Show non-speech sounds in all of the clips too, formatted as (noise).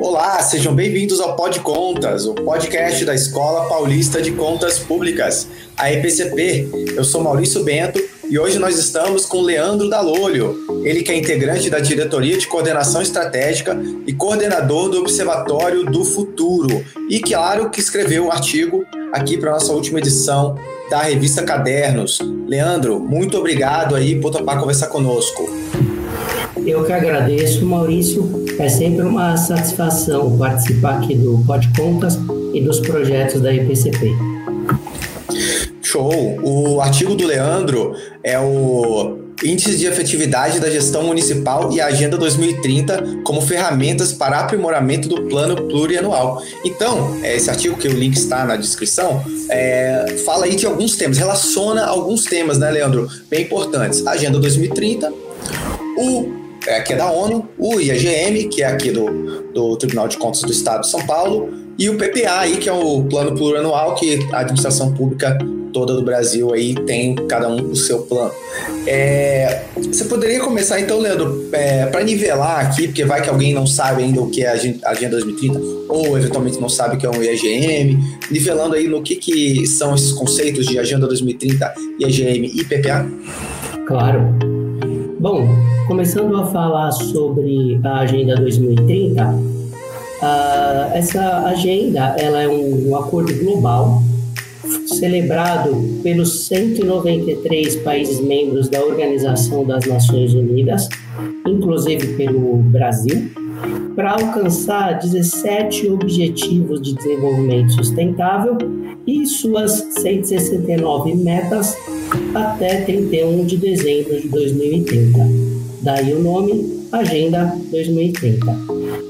Olá, sejam bem-vindos ao Pod Contas, o podcast da Escola Paulista de Contas Públicas, a EPCP. Eu sou Maurício Bento e hoje nós estamos com Leandro Dalolho, ele que é integrante da Diretoria de Coordenação Estratégica e coordenador do Observatório do Futuro e, claro, que escreveu um artigo aqui para nossa última edição da revista Cadernos. Leandro, muito obrigado aí por topar conversar conosco. Eu que agradeço, Maurício. É sempre uma satisfação participar aqui do Pod Contas e dos projetos da IPCP. Show! O artigo do Leandro é o Índice de Efetividade da Gestão Municipal e a Agenda 2030 como ferramentas para aprimoramento do plano plurianual. Então, é, esse artigo, que o link está na descrição, é, fala aí de alguns temas, relaciona alguns temas, né, Leandro? Bem importantes. Agenda 2030, o é, que é da ONU, o IAGM, que é aqui do, do Tribunal de Contas do Estado de São Paulo, e o PPA, aí, que é o Plano Plurianual, que a administração pública toda do Brasil aí tem cada um o seu plano. É, você poderia começar então, Leandro, é, para nivelar aqui, porque vai que alguém não sabe ainda o que é a Agenda 2030, ou eventualmente não sabe o que é um IAGM, nivelando aí no que, que são esses conceitos de Agenda 2030, IAGM e PPA? Claro. Bom, começando a falar sobre a Agenda 2030, uh, essa agenda ela é um, um acordo global celebrado pelos 193 países membros da Organização das Nações Unidas, inclusive pelo Brasil, para alcançar 17 Objetivos de Desenvolvimento Sustentável e suas 169 metas até 31 de dezembro de 2030. Daí o nome Agenda 2030.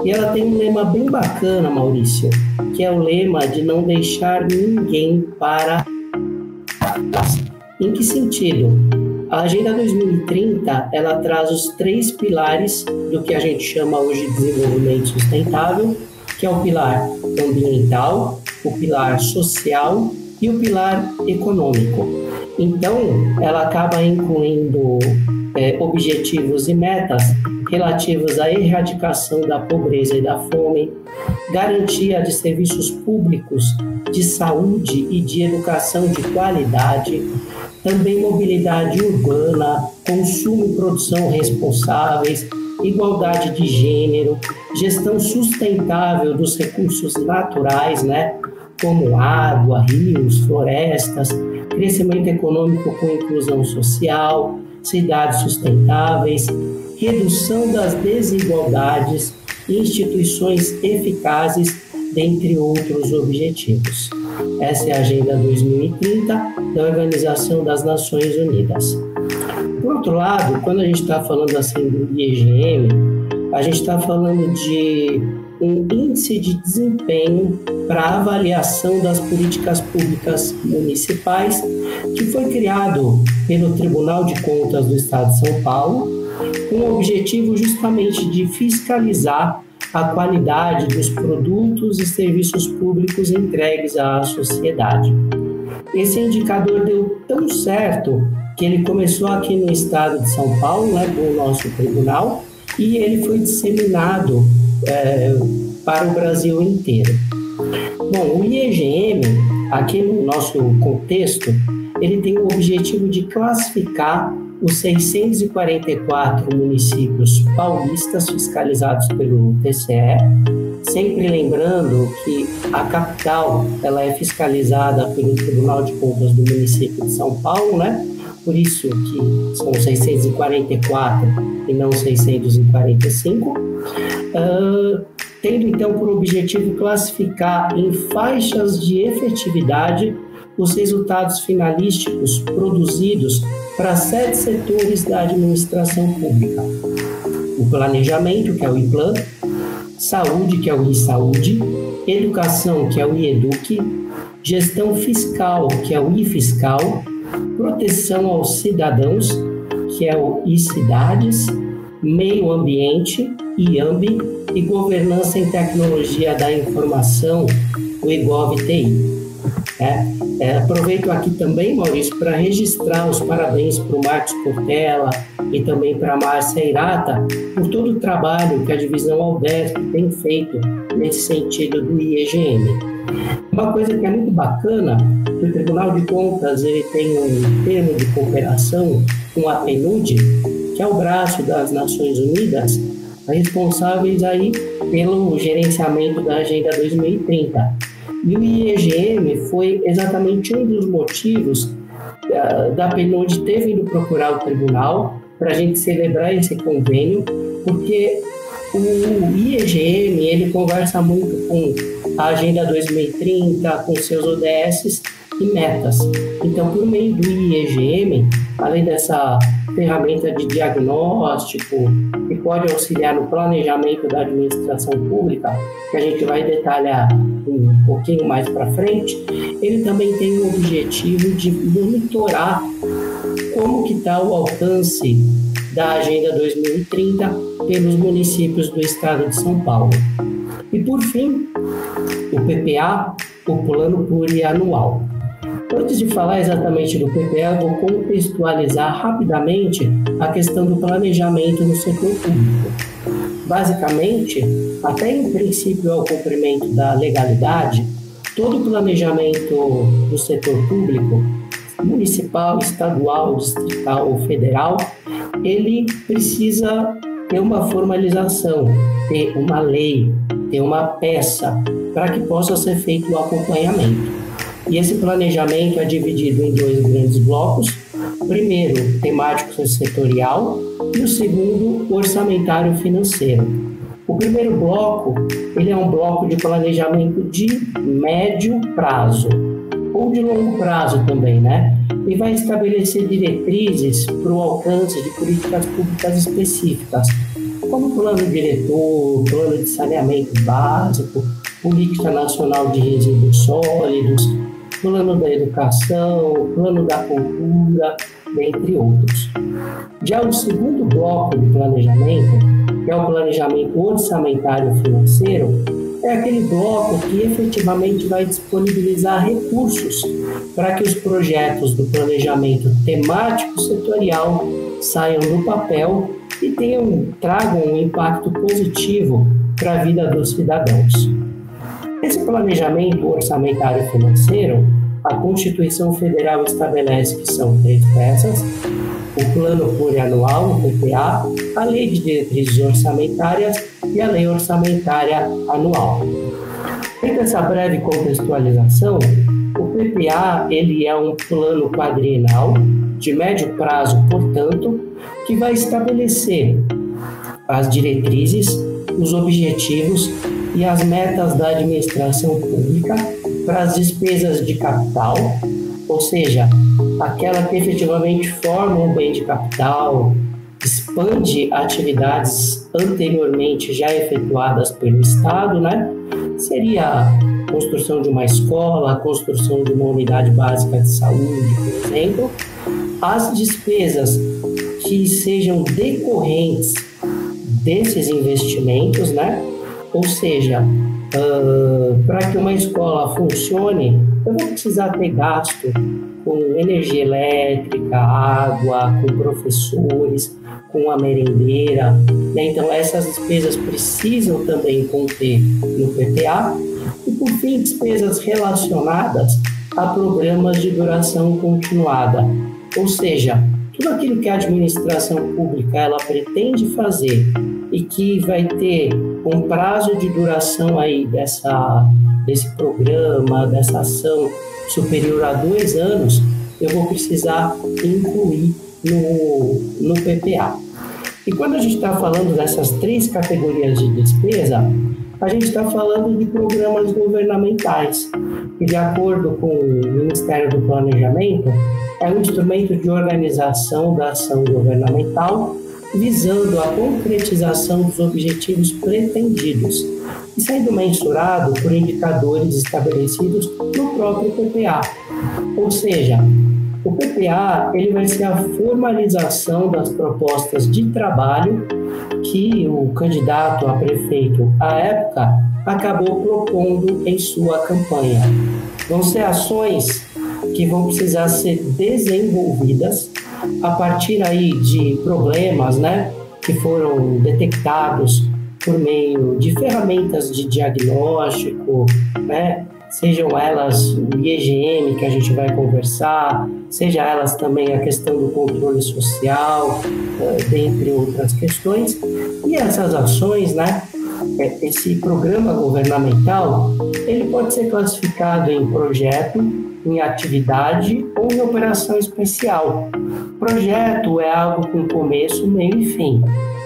E ela tem um lema bem bacana, Maurício, que é o lema de não deixar ninguém para. Em que sentido? A Agenda 2030 ela traz os três pilares do que a gente chama hoje de desenvolvimento sustentável, que é o pilar ambiental, o pilar social e o pilar econômico. Então, ela acaba incluindo é, objetivos e metas relativos à erradicação da pobreza e da fome, garantia de serviços públicos de saúde e de educação de qualidade, também mobilidade urbana, consumo e produção responsáveis, igualdade de gênero, gestão sustentável dos recursos naturais, né, como água, rios, florestas, crescimento econômico com inclusão social, cidades sustentáveis, redução das desigualdades instituições eficazes, dentre outros objetivos. Essa é a Agenda 2030 da Organização das Nações Unidas. Por outro lado, quando a gente está falando assim do IEGM, a gente está falando de um índice de desempenho para avaliação das políticas públicas municipais que foi criado pelo Tribunal de Contas do Estado de São Paulo com o objetivo justamente de fiscalizar a qualidade dos produtos e serviços públicos entregues à sociedade. Esse indicador deu tão certo que ele começou aqui no estado de São Paulo, né, com o nosso tribunal, e ele foi disseminado é, para o Brasil inteiro. Bom, o IEGM, aqui no nosso contexto, ele tem o objetivo de classificar os 644 municípios paulistas fiscalizados pelo TCE, sempre lembrando que a capital ela é fiscalizada pelo Tribunal de Contas do município de São Paulo, né? Por isso que são 644 e não 645. Uh, tendo então por objetivo classificar em faixas de efetividade os resultados finalísticos produzidos para sete setores da administração pública: o planejamento, que é o IPLAN, saúde, que é o ISaúde, educação, que é o IEDUC, gestão fiscal, que é o IFiscal, proteção aos cidadãos, que é o ICidades, meio ambiente, IAMB, e governança em tecnologia da informação, o IGOV-TI. Né? É, aproveito aqui também, Maurício, para registrar os parabéns para o Marcos Portela e também para a Márcia Irata por todo o trabalho que a divisão Aldesp tem feito nesse sentido do IEGM. Uma coisa que é muito bacana, o Tribunal de Contas ele tem um termo de cooperação com a PNUD, que é o braço das Nações Unidas, responsáveis aí pelo gerenciamento da Agenda 2030. E o IEGM foi exatamente um dos motivos da, da PNUD ter vindo procurar o tribunal para a gente celebrar esse convênio, porque o IEGM ele conversa muito com a Agenda 2030, com seus ODS e metas. Então, por meio do IEGM, além dessa ferramenta de diagnóstico que pode auxiliar no planejamento da administração pública, que a gente vai detalhar um pouquinho mais para frente, ele também tem o objetivo de monitorar como que está o alcance da Agenda 2030 pelos municípios do estado de São Paulo. E por fim, o PPA, o Plano Plurianual. Antes de falar exatamente do PPA, vou contextualizar rapidamente a questão do planejamento no setor público. Basicamente, até em princípio ao cumprimento da legalidade, todo planejamento do setor público, municipal, estadual, distrital ou federal, ele precisa ter uma formalização, ter uma lei, ter uma peça para que possa ser feito o acompanhamento. E esse planejamento é dividido em dois grandes blocos. O primeiro, temático setorial, e o segundo, orçamentário financeiro. O primeiro bloco, ele é um bloco de planejamento de médio prazo, ou de longo prazo também, né? E vai estabelecer diretrizes para o alcance de políticas públicas específicas, como plano diretor, plano de saneamento básico, política nacional de resíduos sólidos, plano da educação, plano da cultura, dentre outros. Já o segundo bloco de planejamento, que é o planejamento orçamentário financeiro, é aquele bloco que efetivamente vai disponibilizar recursos para que os projetos do planejamento temático setorial saiam do papel e tenham, tragam um impacto positivo para a vida dos cidadãos. Esse planejamento orçamentário financeiro, a Constituição Federal estabelece que são três peças: o Plano Plurianual, o PPA, a Lei de Diretrizes Orçamentárias e a Lei Orçamentária Anual. Feita essa breve contextualização, o PPA ele é um plano quadrienal de médio prazo, portanto, que vai estabelecer as diretrizes, os objetivos e as metas da administração pública para as despesas de capital, ou seja, aquela que efetivamente forma um bem de capital, expande atividades anteriormente já efetuadas pelo Estado, né? Seria a construção de uma escola, a construção de uma unidade básica de saúde, por exemplo. As despesas que sejam decorrentes desses investimentos, né? Ou seja, uh, para que uma escola funcione, eu vou precisar ter gasto com energia elétrica, água, com professores, com a merendeira. Né? Então, essas despesas precisam também conter no PPA. E, por fim, despesas relacionadas a programas de duração continuada, ou seja, tudo aquilo que a administração pública ela pretende fazer e que vai ter um prazo de duração aí dessa, desse programa, dessa ação superior a dois anos, eu vou precisar incluir no, no PPA. E quando a gente está falando dessas três categorias de despesa, a gente está falando de programas governamentais, que, de acordo com o Ministério do Planejamento, é um instrumento de organização da ação governamental visando a concretização dos objetivos pretendidos e sendo mensurado por indicadores estabelecidos no próprio PPA. Ou seja, o PPA ele vai ser a formalização das propostas de trabalho que o candidato a prefeito à época acabou propondo em sua campanha. Vão ser ações que vão precisar ser desenvolvidas a partir aí de problemas, né, que foram detectados por meio de ferramentas de diagnóstico, né, sejam elas o IEGM que a gente vai conversar, seja elas também a questão do controle social, eh, dentre outras questões. E essas ações, né, é, esse programa governamental, ele pode ser classificado em projeto, em atividade ou em operação especial. Projeto é algo com começo, meio e fim.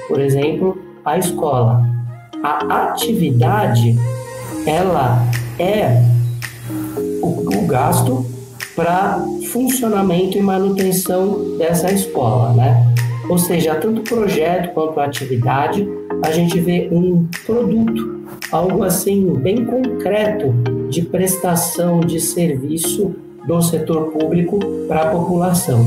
Por exemplo, a escola. A atividade, ela é o, o gasto para funcionamento e manutenção dessa escola, né? Ou seja, tanto projeto quanto atividade, a gente vê um produto, algo assim bem concreto de prestação de serviço do setor público para a população.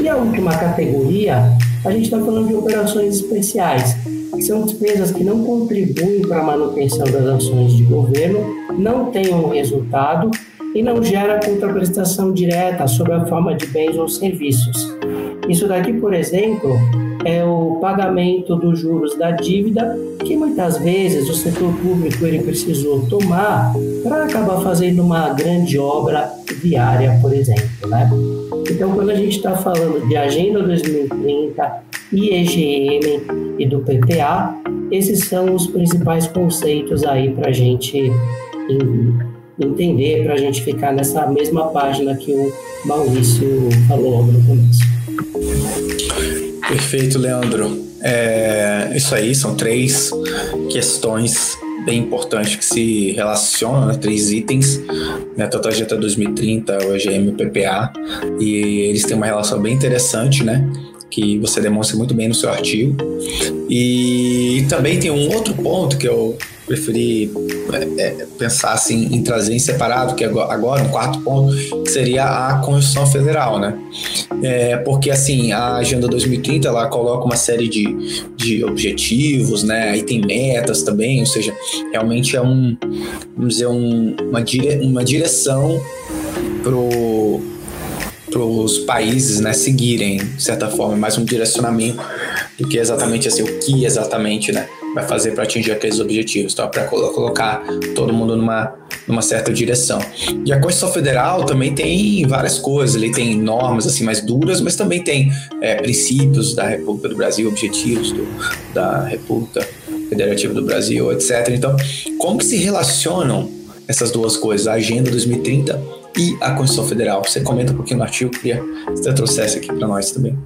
E a última categoria, a gente está falando de operações especiais, que são despesas que não contribuem para a manutenção das ações de governo, não têm um resultado e não gera contraprestação direta sob a forma de bens ou serviços. Isso daqui, por exemplo, é o pagamento dos juros da dívida que muitas vezes o setor público ele precisou tomar para acabar fazendo uma grande obra viária, por exemplo, né? Então, quando a gente está falando de Agenda 2030, IEGM e do PPA, esses são os principais conceitos aí para a gente entender, para a gente ficar nessa mesma página que o Maurício falou no começo. Perfeito, Leandro. É, isso aí são três questões bem importantes que se relacionam, né, três itens, né, tanto a Agenda 2030, o EGM e o PPA, e eles têm uma relação bem interessante, né? Que você demonstra muito bem no seu artigo. E também tem um outro ponto que eu preferi é, é, pensar assim, em trazer em separado, que agora, um quarto ponto, que seria a Constituição Federal, né? É, porque assim, a Agenda 2030 ela coloca uma série de, de objetivos, né? Aí tem metas também, ou seja, realmente é um, vamos dizer, um, uma, dire, uma direção pro para os países né, seguirem, de certa forma, mais um direcionamento do que exatamente assim, o que exatamente né, vai fazer para atingir aqueles objetivos, tá? para colocar todo mundo numa, numa certa direção. E a Constituição Federal também tem várias coisas, ele tem normas assim mais duras, mas também tem é, princípios da República do Brasil, objetivos do, da República Federativa do Brasil, etc. Então, como que se relacionam essas duas coisas, a Agenda 2030 e a Constituição Federal. Você comenta um pouquinho no artigo, queria que você trouxesse aqui para nós também.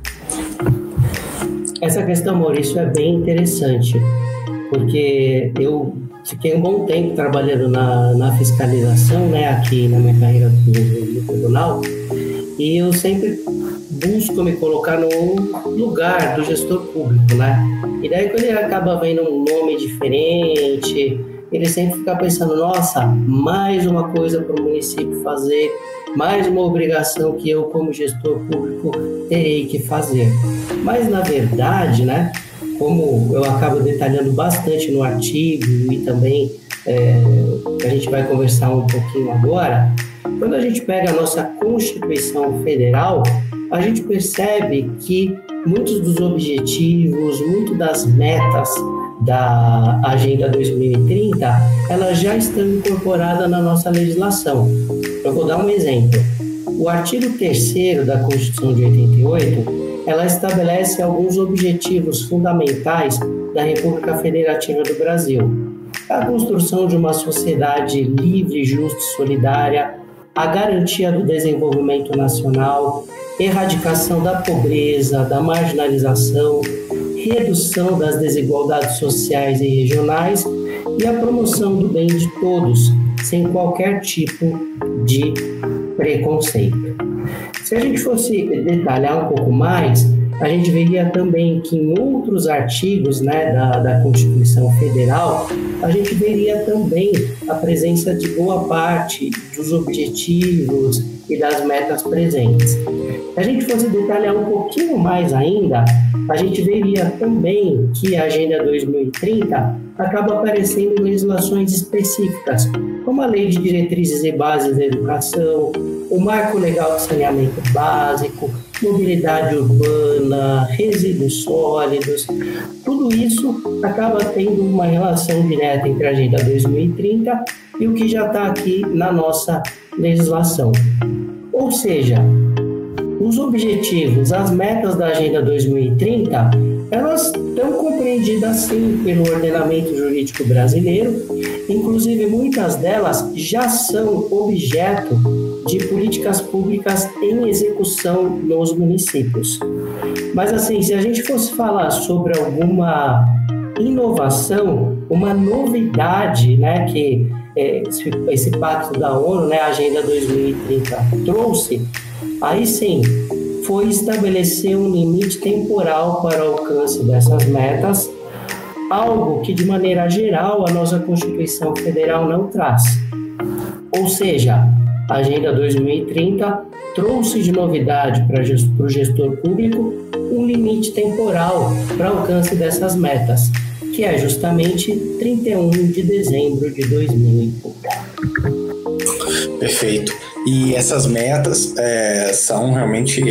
Essa questão, Maurício, é bem interessante, porque eu fiquei um bom tempo trabalhando na, na fiscalização, né, aqui na minha carreira no tribunal, e eu sempre busco me colocar no lugar do gestor público, né? E daí quando ele acaba vendo um nome diferente, ele sempre fica pensando: nossa, mais uma coisa para o município fazer, mais uma obrigação que eu, como gestor público, terei que fazer. Mas, na verdade, né, como eu acabo detalhando bastante no artigo e também é, a gente vai conversar um pouquinho agora, quando a gente pega a nossa Constituição Federal, a gente percebe que muitos dos objetivos, muito das metas da Agenda 2030, elas já estão incorporadas na nossa legislação. Eu vou dar um exemplo. O artigo 3 da Constituição de 88, ela estabelece alguns objetivos fundamentais da República Federativa do Brasil. A construção de uma sociedade livre, justa e solidária, a garantia do desenvolvimento nacional, erradicação da pobreza, da marginalização, redução das desigualdades sociais e regionais e a promoção do bem de todos, sem qualquer tipo de preconceito. Se a gente fosse detalhar um pouco mais, a gente veria também que em outros artigos né, da, da Constituição Federal, a gente veria também a presença de boa parte dos objetivos e das metas presentes. Se a gente fosse detalhar um pouquinho mais ainda, a gente veria também que a Agenda 2030 acaba aparecendo legislações específicas, como a Lei de Diretrizes e Bases da Educação, o Marco Legal de Saneamento Básico, mobilidade urbana, resíduos sólidos, tudo isso acaba tendo uma relação direta entre a Agenda 2030 e o que já está aqui na nossa legislação. Ou seja, os objetivos, as metas da Agenda 2030, elas estão compreendidas sim pelo ordenamento jurídico brasileiro, inclusive muitas delas já são objeto de políticas públicas em execução nos municípios. Mas assim, se a gente fosse falar sobre alguma inovação, uma novidade, né, que esse, esse pacto da ONU, né, a Agenda 2030 trouxe, aí sim foi estabelecer um limite temporal para o alcance dessas metas, algo que de maneira geral a nossa Constituição Federal não traz. Ou seja, a Agenda 2030 trouxe de novidade para o gestor público um limite temporal para alcance dessas metas, que é justamente 31 de dezembro de 2030. Perfeito. E essas metas é, são realmente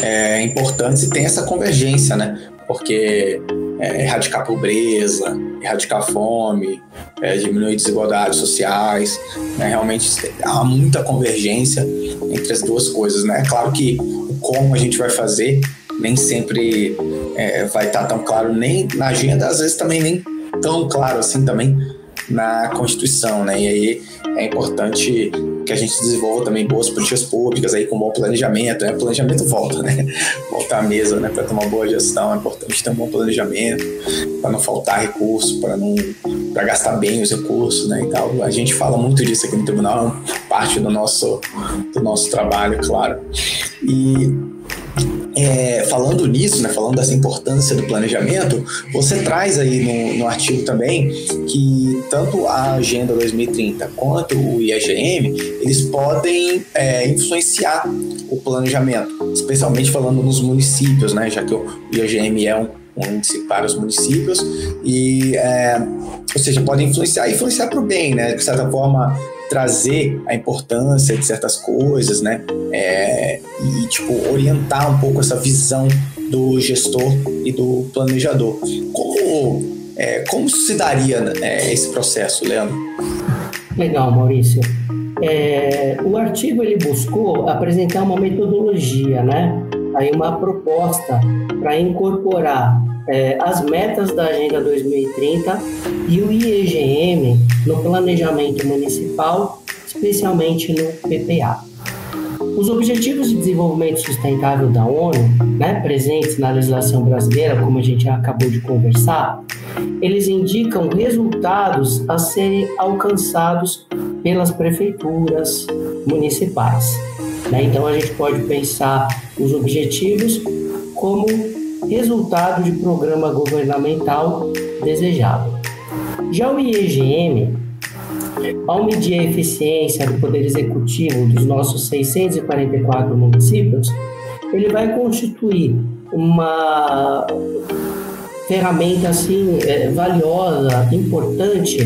é, importantes e tem essa convergência, né? Porque é, erradicar pobreza, erradicar fome, é, diminuir desigualdades sociais. Né? Realmente há muita convergência entre as duas coisas. Né? É claro que o como a gente vai fazer nem sempre é, vai estar tão claro nem na agenda, às vezes também nem tão claro assim também na Constituição, né? E aí é importante que a gente desenvolva também boas políticas públicas aí com bom planejamento, né? Planejamento volta, né? (laughs) Voltar à mesa, né? Para ter uma boa gestão é importante ter um bom planejamento, para não faltar recurso, para não para gastar bem os recursos, né? E tal. A gente fala muito disso aqui no tribunal, parte do nosso do nosso trabalho, claro. E é, falando nisso, né, falando dessa importância do planejamento, você traz aí no, no artigo também que tanto a Agenda 2030 quanto o IAGM, eles podem é, influenciar o planejamento, especialmente falando nos municípios, né, já que o IAGM é um, índice para os municípios, e, é, ou seja, podem influenciar, influenciar para o bem, né, de certa forma trazer a importância de certas coisas, né? É, e tipo orientar um pouco essa visão do gestor e do planejador. Como é, como se daria é, esse processo, Leandro? Legal, Maurício. É, o artigo ele buscou apresentar uma metodologia, né? Aí uma proposta para incorporar é, as metas da Agenda 2030 e o IEGM no planejamento municipal, especialmente no PPA. Os Objetivos de Desenvolvimento Sustentável da ONU, né, presentes na legislação brasileira, como a gente acabou de conversar, eles indicam resultados a serem alcançados pelas prefeituras municipais. Né? Então, a gente pode pensar os objetivos como resultado de programa governamental desejado. Já o IEGM, ao medir a eficiência do Poder Executivo dos nossos 644 municípios, ele vai constituir uma ferramenta assim é, valiosa, importante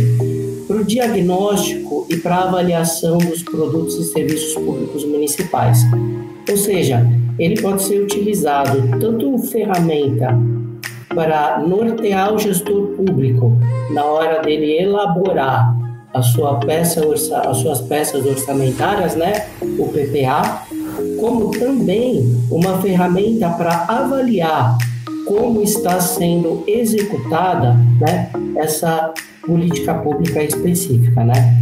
para o diagnóstico e para a avaliação dos produtos e serviços públicos municipais. Ou seja, ele pode ser utilizado tanto ferramenta para nortear o gestor público na hora dele elaborar a sua peça, as suas peças orçamentárias, né, o PPA, como também uma ferramenta para avaliar como está sendo executada, né, essa política pública específica, né?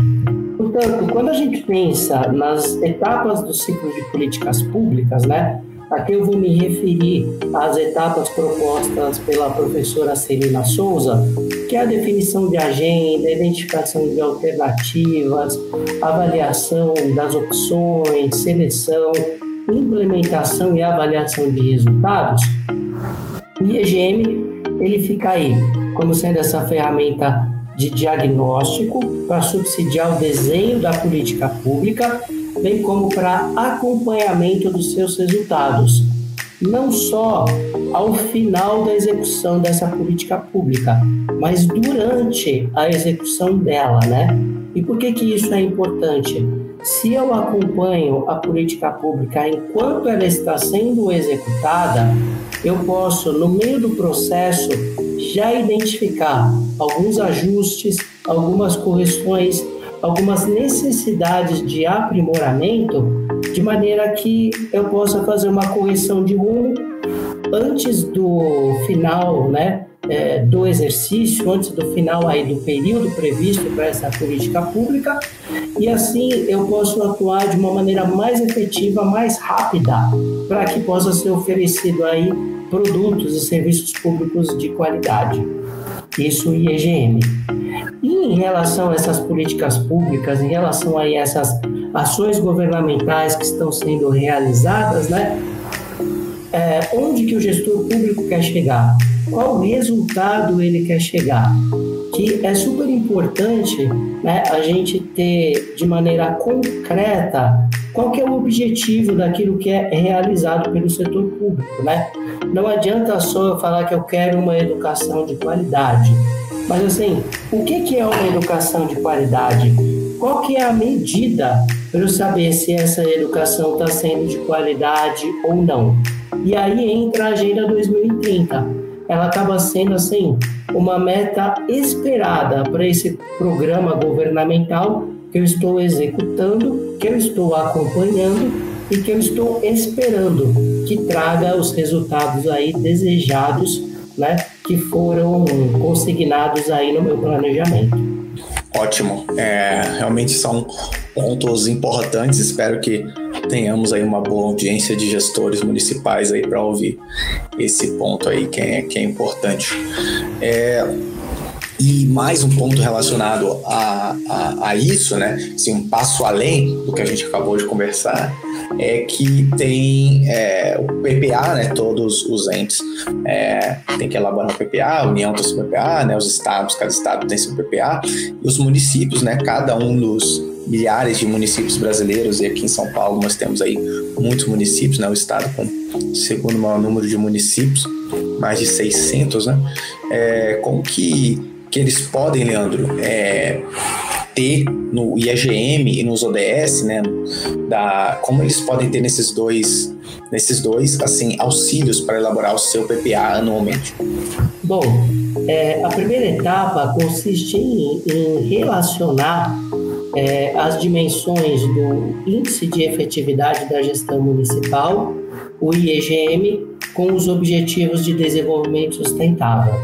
Portanto, quando a gente pensa nas etapas do ciclo de políticas públicas, né, Aqui eu vou me referir às etapas propostas pela professora Celina Souza, que é a definição de agenda, identificação de alternativas, avaliação das opções, seleção, implementação e avaliação de resultados. O IEGM ele fica aí como sendo essa ferramenta de diagnóstico para subsidiar o desenho da política pública bem como para acompanhamento dos seus resultados. não só ao final da execução dessa política pública, mas durante a execução dela, né? E por que que isso é importante? Se eu acompanho a política pública enquanto ela está sendo executada, eu posso, no meio do processo, já identificar alguns ajustes, algumas correções, algumas necessidades de aprimoramento, de maneira que eu possa fazer uma correção de rumo antes do final, né, é, do exercício, antes do final aí do período previsto para essa política pública, e assim eu posso atuar de uma maneira mais efetiva, mais rápida, para que possa ser oferecido aí produtos e serviços públicos de qualidade. Isso IEGM. E em relação a essas políticas públicas, em relação a essas ações governamentais que estão sendo realizadas, né? É, onde que o gestor público quer chegar? Qual resultado ele quer chegar? Que é super importante né, a gente ter de maneira concreta qual que é o objetivo daquilo que é realizado pelo setor público, né? Não adianta só eu falar que eu quero uma educação de qualidade, mas assim, o que que é uma educação de qualidade? Qual que é a medida para eu saber se essa educação está sendo de qualidade ou não? E aí entra a Agenda 2030. Ela acaba sendo assim uma meta esperada para esse programa governamental que eu estou executando, que eu estou acompanhando e que eu estou esperando que traga os resultados aí desejados, né, que foram consignados aí no meu planejamento. Ótimo, é, realmente são pontos importantes. Espero que tenhamos aí uma boa audiência de gestores municipais aí para ouvir esse ponto aí que é, que é importante. É, e mais um ponto relacionado a, a, a, isso, né? Assim, um passo além do que a gente acabou de conversar, é que tem é, o PPA, né? Todos os entes é, têm que elaborar o PPA, a União tem seu PPA, né? Os estados, cada estado tem seu PPA, e os municípios, né? Cada um dos milhares de municípios brasileiros, e aqui em São Paulo nós temos aí muitos municípios, né? O estado com segundo maior número de municípios, mais de 600, né? É, como que que eles podem, Leandro, é, ter no IAGM e nos ODS, né, da, como eles podem ter nesses dois, nesses dois, assim, auxílios para elaborar o seu PPA anualmente? Bom, é, a primeira etapa consiste em, em relacionar é, as dimensões do Índice de Efetividade da Gestão Municipal, o IEGM, com os Objetivos de Desenvolvimento Sustentável,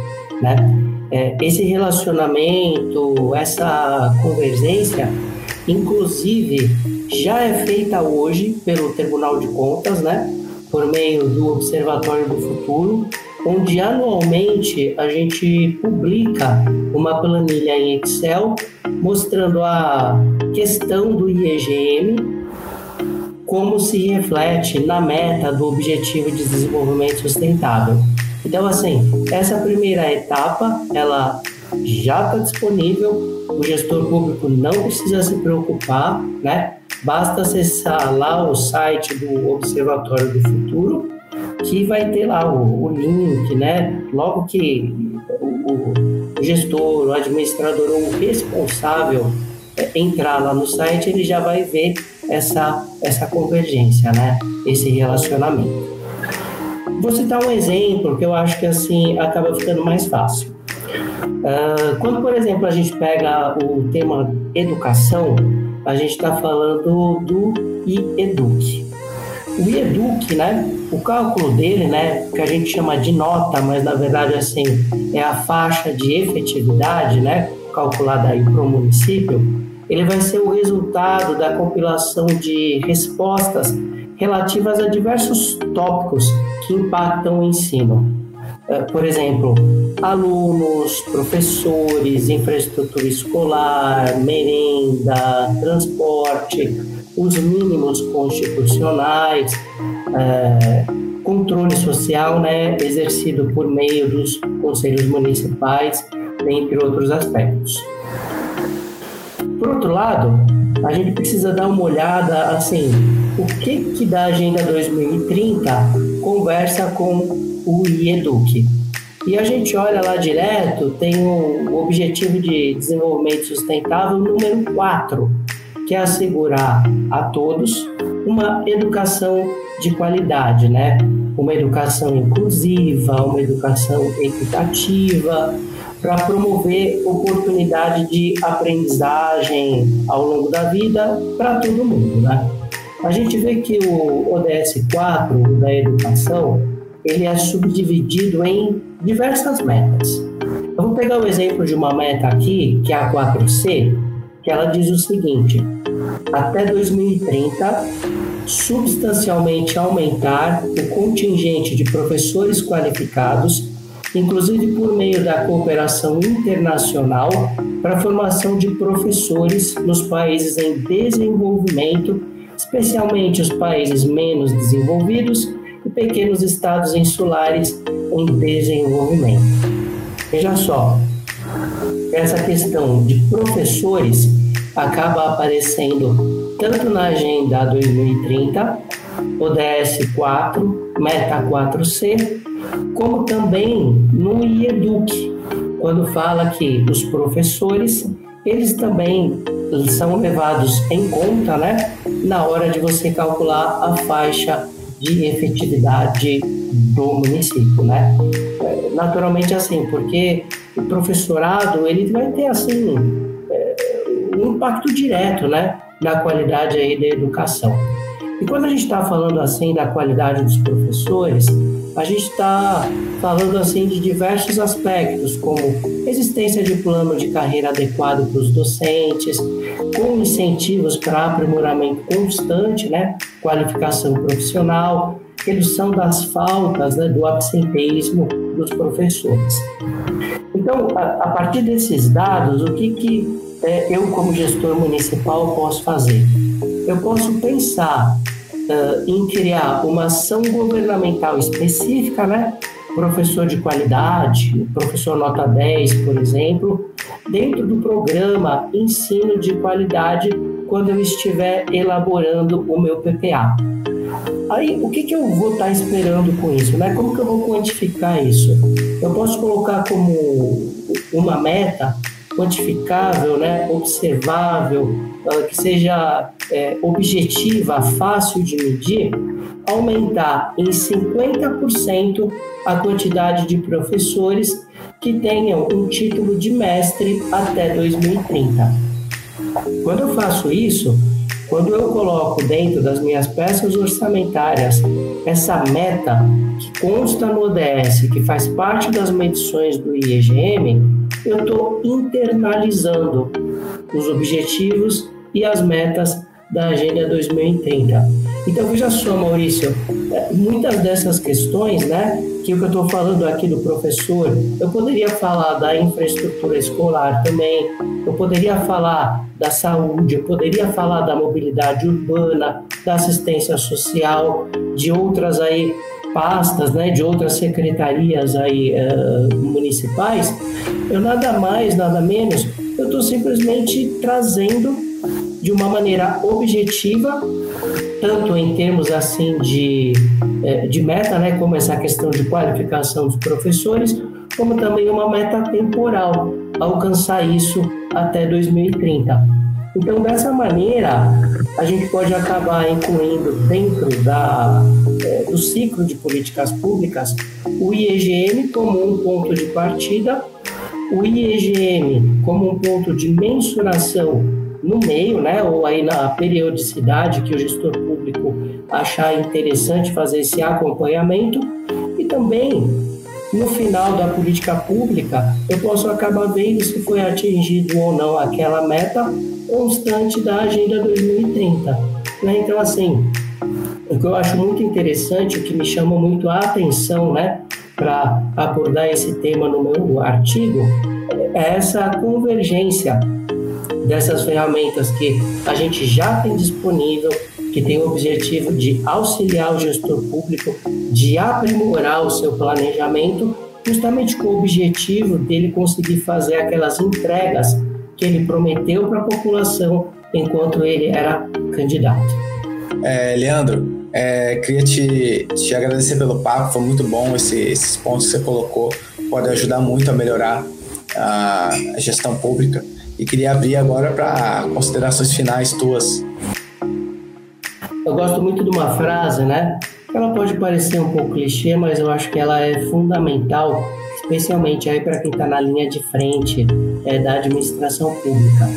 né? É, esse relacionamento, essa convergência, inclusive, já é feita hoje pelo Tribunal de Contas, né? Por meio do Observatório do Futuro, onde anualmente a gente publica uma planilha em Excel mostrando a questão do IEGM, como se reflete na meta do Objetivo de Desenvolvimento Sustentável. Então, assim, essa primeira etapa, ela já está disponível, o gestor público não precisa se preocupar, né? Basta acessar lá o site do Observatório do Futuro, que vai ter lá o, o link, né? Logo que o, o, gestor, o administrador ou o responsável é, entrar lá no site, ele já vai ver essa, essa convergência, né? Esse relacionamento. Vou citar um exemplo que eu acho que assim acaba ficando mais fácil. Uh, quando, por exemplo, a gente pega o tema educação, a gente está falando do IEDUC. O IEDUC, né, o cálculo dele, né, que a gente chama de nota, mas na verdade assim é a faixa de efetividade, né, calculada aí para o município, ele vai ser o resultado da compilação de respostas relativas a diversos tópicos que impactam o ensino. É, por exemplo, alunos, professores, infraestrutura escolar, merenda, transporte, os mínimos constitucionais, é, controle social né, exercido por meio dos conselhos municipais, entre outros aspectos. Por outro lado, a gente precisa dar uma olhada assim, o que que da Agenda 2030 conversa com o IEDUC. E a gente olha lá direto, tem o Objetivo de Desenvolvimento Sustentável número 4, que é assegurar a todos uma educação de qualidade, né? Uma educação inclusiva, uma educação equitativa, para promover oportunidade de aprendizagem ao longo da vida para todo mundo, né? A gente vê que o ODS 4 da educação ele é subdividido em diversas metas. Vamos pegar o exemplo de uma meta aqui, que é a 4C, que ela diz o seguinte: até 2030, substancialmente aumentar o contingente de professores qualificados inclusive por meio da cooperação internacional para a formação de professores nos países em desenvolvimento, especialmente os países menos desenvolvidos e pequenos estados insulares em desenvolvimento. Veja só, essa questão de professores acaba aparecendo tanto na Agenda 2030, ODS 4, Meta 4C, como também no IEDUC, quando fala que os professores, eles também são levados em conta, né, na hora de você calcular a faixa de efetividade do município, né? Naturalmente assim, porque o professorado, ele vai ter assim é, um impacto direto, né, na qualidade aí da educação. E quando a gente está falando assim da qualidade dos professores, a gente está falando assim de diversos aspectos, como existência de plano de carreira adequado para os docentes, com incentivos para aprimoramento constante, né, qualificação profissional, redução das faltas, né, do absenteísmo dos professores. Então, a, a partir desses dados, o que, que é, eu, como gestor municipal, posso fazer? Eu posso pensar uh, em criar uma ação governamental específica, né? Professor de qualidade, professor nota 10, por exemplo, dentro do programa Ensino de Qualidade quando eu estiver elaborando o meu PPA. Aí, o que, que eu vou estar esperando com isso? Né? Como que eu vou quantificar isso? Eu posso colocar como uma meta quantificável, né, observável, que seja é, objetiva, fácil de medir, aumentar em 50% a quantidade de professores que tenham um título de mestre até 2030. Quando eu faço isso, quando eu coloco dentro das minhas peças orçamentárias essa meta que consta no ODS, que faz parte das medições do IEGM, eu estou internalizando os objetivos e as metas da Agenda 2030. Então, veja só, Maurício, é, muitas dessas questões, né, que eu estou falando aqui do professor, eu poderia falar da infraestrutura escolar também, eu poderia falar da saúde, eu poderia falar da mobilidade urbana, da assistência social, de outras aí pastas, né, de outras secretarias aí uh, municipais, eu nada mais, nada menos, eu estou simplesmente trazendo de uma maneira objetiva, tanto em termos assim de, é, de meta, né, como essa questão de qualificação dos professores, como também uma meta temporal, alcançar isso até 2030. Então, dessa maneira, a gente pode acabar incluindo dentro da, é, do ciclo de políticas públicas o IEGM como um ponto de partida, o IEGM como um ponto de mensuração no meio, né, ou aí na periodicidade que o gestor público achar interessante fazer esse acompanhamento e também no final da política pública eu posso acabar vendo se foi atingido ou não aquela meta constante da Agenda 2030. Né? Então, assim, o que eu acho muito interessante, o que me chama muito a atenção, né, para abordar esse tema no meu artigo, é essa convergência dessas ferramentas que a gente já tem disponível, que tem o objetivo de auxiliar o gestor público, de aprimorar o seu planejamento, justamente com o objetivo dele conseguir fazer aquelas entregas que ele prometeu para a população enquanto ele era candidato. É, Leandro, é, queria te, te agradecer pelo papo, foi muito bom esse, esses pontos que você colocou, pode ajudar muito a melhorar a, a gestão pública. E queria abrir agora para considerações finais tuas. Eu gosto muito de uma frase, né? Ela pode parecer um pouco clichê, mas eu acho que ela é fundamental, especialmente aí para quem está na linha de frente é, da administração pública.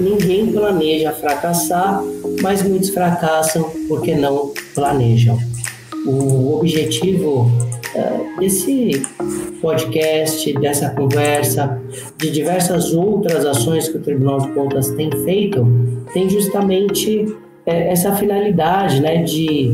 Ninguém planeja fracassar, mas muitos fracassam porque não planejam. O objetivo uh, desse podcast, dessa conversa, de diversas outras ações que o Tribunal de Contas tem feito, tem justamente uh, essa finalidade né, de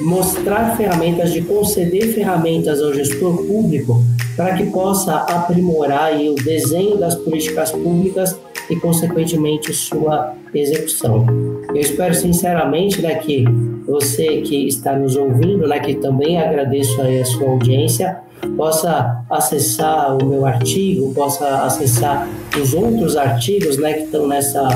mostrar ferramentas, de conceder ferramentas ao gestor público para que possa aprimorar o desenho das políticas públicas e, consequentemente, sua execução. Eu espero sinceramente né, que você que está nos ouvindo, né, que também agradeço aí a sua audiência, possa acessar o meu artigo, possa acessar os outros artigos né, que estão nessa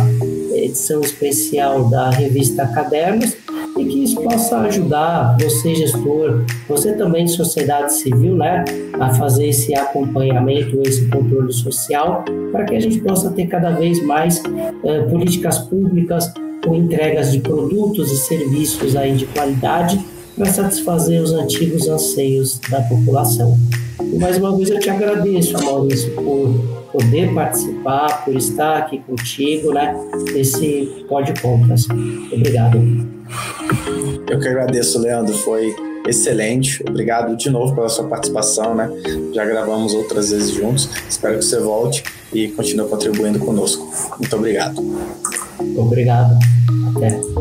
edição especial da revista Cadernos e que isso possa ajudar você, gestor, você também de sociedade civil, né, a fazer esse acompanhamento, esse controle social, para que a gente possa ter cada vez mais eh, políticas públicas com entregas de produtos e serviços aí de qualidade para satisfazer os antigos anseios da população. E mais uma vez eu te agradeço, Maurício, por poder participar, por estar aqui contigo, né, nesse Pode Compras. Obrigado. Eu que agradeço, Leandro. Foi excelente. Obrigado de novo pela sua participação, né? Já gravamos outras vezes juntos. Espero que você volte e continue contribuindo conosco. Muito obrigado. Obrigado. Até.